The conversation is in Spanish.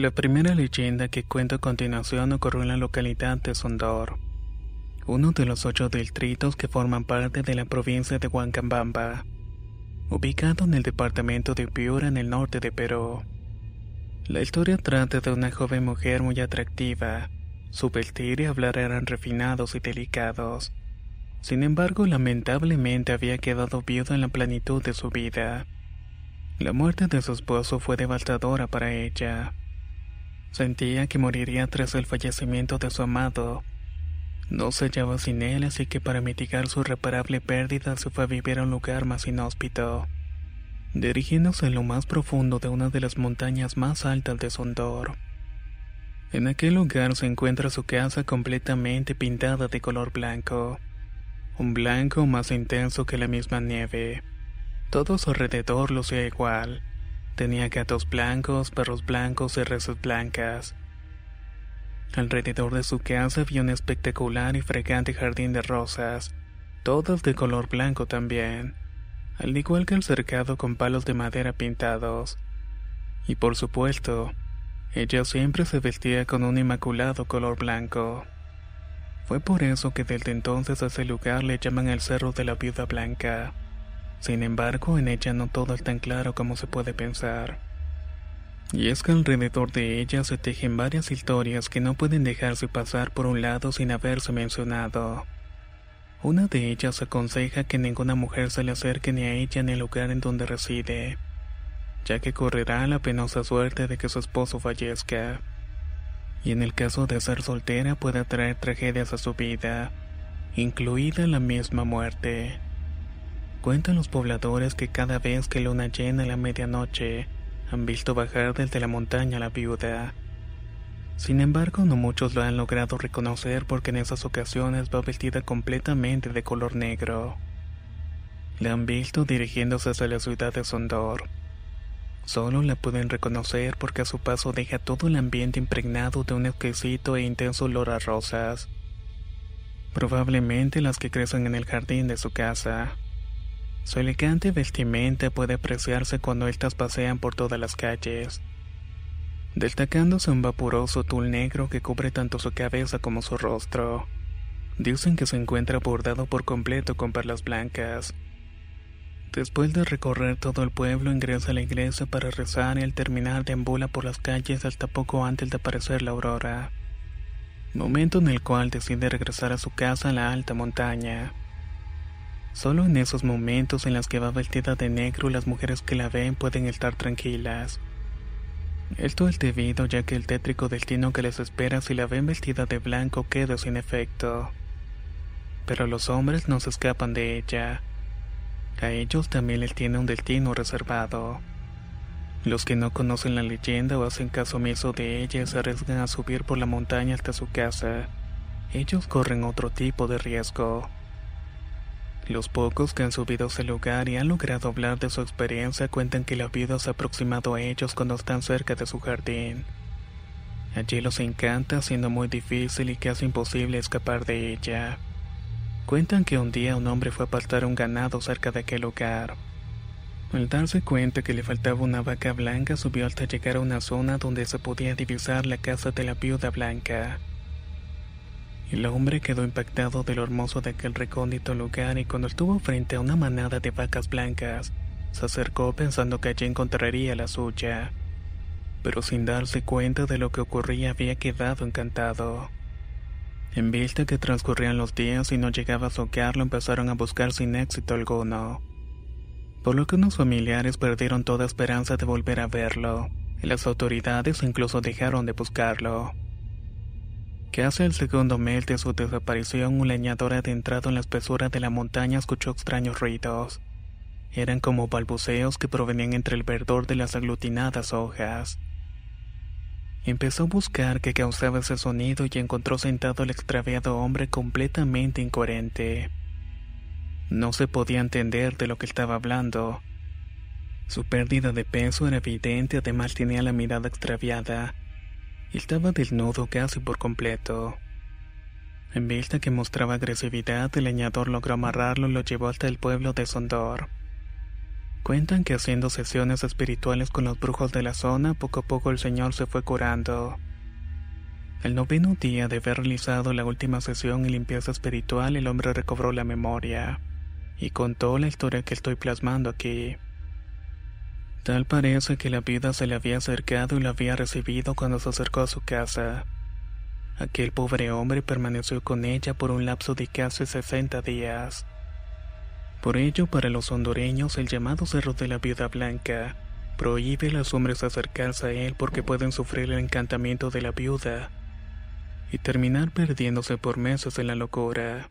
La primera leyenda que cuento a continuación ocurrió en la localidad de Sondor, uno de los ocho distritos que forman parte de la provincia de Huancabamba, ubicado en el departamento de Piura en el norte de Perú. La historia trata de una joven mujer muy atractiva. Su vestir y hablar eran refinados y delicados. Sin embargo, lamentablemente había quedado viuda en la plenitud de su vida. La muerte de su esposo fue devastadora para ella. Sentía que moriría tras el fallecimiento de su amado. No se hallaba sin él, así que para mitigar su irreparable pérdida se fue a vivir a un lugar más inhóspito, dirigiéndose a lo más profundo de una de las montañas más altas de Sondor. En aquel lugar se encuentra su casa completamente pintada de color blanco, un blanco más intenso que la misma nieve. Todo su alrededor lucía igual. Tenía gatos blancos, perros blancos y reses blancas. Alrededor de su casa había un espectacular y fragante jardín de rosas, todas de color blanco también, al igual que el cercado con palos de madera pintados. Y por supuesto, ella siempre se vestía con un inmaculado color blanco. Fue por eso que desde entonces a ese lugar le llaman el Cerro de la Viuda Blanca. Sin embargo, en ella no todo es tan claro como se puede pensar. Y es que alrededor de ella se tejen varias historias que no pueden dejarse pasar por un lado sin haberse mencionado. Una de ellas aconseja que ninguna mujer se le acerque ni a ella ni al lugar en donde reside, ya que correrá la penosa suerte de que su esposo fallezca. Y en el caso de ser soltera puede traer tragedias a su vida, incluida la misma muerte. Cuentan los pobladores que cada vez que luna llena a la medianoche, han visto bajar desde la montaña a la viuda. Sin embargo, no muchos lo han logrado reconocer porque en esas ocasiones va vestida completamente de color negro. La han visto dirigiéndose hacia la ciudad de Sondor. Solo la pueden reconocer porque a su paso deja todo el ambiente impregnado de un exquisito e intenso olor a rosas. Probablemente las que crecen en el jardín de su casa. Su elegante vestimenta puede apreciarse cuando estas pasean por todas las calles, destacándose un vapuroso tul negro que cubre tanto su cabeza como su rostro. Dicen que se encuentra bordado por completo con perlas blancas. Después de recorrer todo el pueblo, ingresa a la iglesia para rezar y al terminar deambula por las calles hasta poco antes de aparecer la aurora. Momento en el cual decide regresar a su casa en la alta montaña. Solo en esos momentos en los que va vestida de negro las mujeres que la ven pueden estar tranquilas. Esto es debido ya que el tétrico destino que les espera si la ven vestida de blanco queda sin efecto. Pero los hombres no se escapan de ella. A ellos también les tiene un destino reservado. Los que no conocen la leyenda o hacen caso omiso de ella se arriesgan a subir por la montaña hasta su casa. Ellos corren otro tipo de riesgo. Los pocos que han subido a ese lugar y han logrado hablar de su experiencia cuentan que la viuda se ha aproximado a ellos cuando están cerca de su jardín. Allí los encanta, siendo muy difícil y casi imposible escapar de ella. Cuentan que un día un hombre fue a pastar un ganado cerca de aquel lugar. Al darse cuenta que le faltaba una vaca blanca, subió hasta llegar a una zona donde se podía divisar la casa de la viuda blanca. El hombre quedó impactado de lo hermoso de aquel recóndito lugar y cuando estuvo frente a una manada de vacas blancas, se acercó pensando que allí encontraría la suya. Pero sin darse cuenta de lo que ocurría había quedado encantado. En vista que transcurrían los días y no llegaba a soquearlo, empezaron a buscar sin éxito alguno. Por lo que unos familiares perdieron toda esperanza de volver a verlo, y las autoridades incluso dejaron de buscarlo. Casi el segundo mes de su desaparición, un leñador adentrado en la espesura de la montaña escuchó extraños ruidos. Eran como balbuceos que provenían entre el verdor de las aglutinadas hojas. Empezó a buscar qué causaba ese sonido y encontró sentado el extraviado hombre completamente incoherente. No se podía entender de lo que estaba hablando. Su pérdida de peso era evidente, además tenía la mirada extraviada. Estaba desnudo casi por completo. En vista que mostraba agresividad, el leñador logró amarrarlo y lo llevó hasta el pueblo de Sondor. Cuentan que haciendo sesiones espirituales con los brujos de la zona, poco a poco el señor se fue curando. El noveno día de haber realizado la última sesión y limpieza espiritual, el hombre recobró la memoria y contó la historia que estoy plasmando aquí. Tal parece que la vida se le había acercado y la había recibido cuando se acercó a su casa. Aquel pobre hombre permaneció con ella por un lapso de casi 60 días. Por ello, para los hondureños, el llamado Cerro de la Viuda Blanca prohíbe a los hombres acercarse a él porque pueden sufrir el encantamiento de la viuda y terminar perdiéndose por meses en la locura.